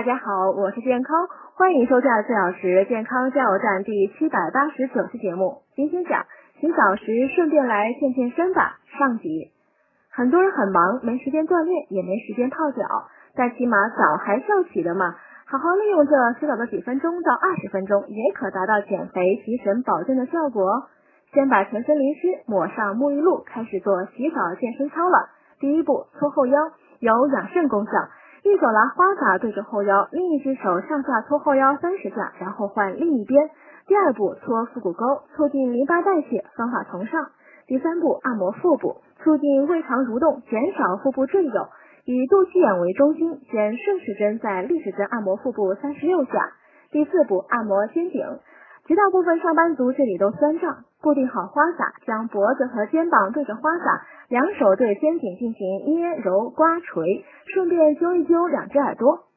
大家好，我是健康，欢迎收看四小时健康加油站第七百八十九期节目。今天讲洗澡时顺便来健健身吧。上集，很多人很忙，没时间锻炼，也没时间泡脚，但起码澡还是要洗的嘛。好好利用这洗澡的几分钟到二十分钟，也可达到减肥、提神、保健的效果。先把全身淋湿，抹上沐浴露，开始做洗澡健身操了。第一步，搓后腰，有养肾功效。一手拿花洒对着后腰，另一只手上下搓后腰三十下，然后换另一边。第二步，搓腹股沟，促进淋巴代谢，方法从上。第三步，按摩腹部，促进胃肠蠕动，减少腹部赘肉。以肚脐眼为中心，先顺时针再逆时针按摩腹部三十六下。第四步，按摩肩颈，绝大部分上班族这里都酸胀。固定好花洒，将脖子和肩膀对着花洒，两手对肩颈进行捏、揉、刮、捶，顺便揪一揪两只耳朵。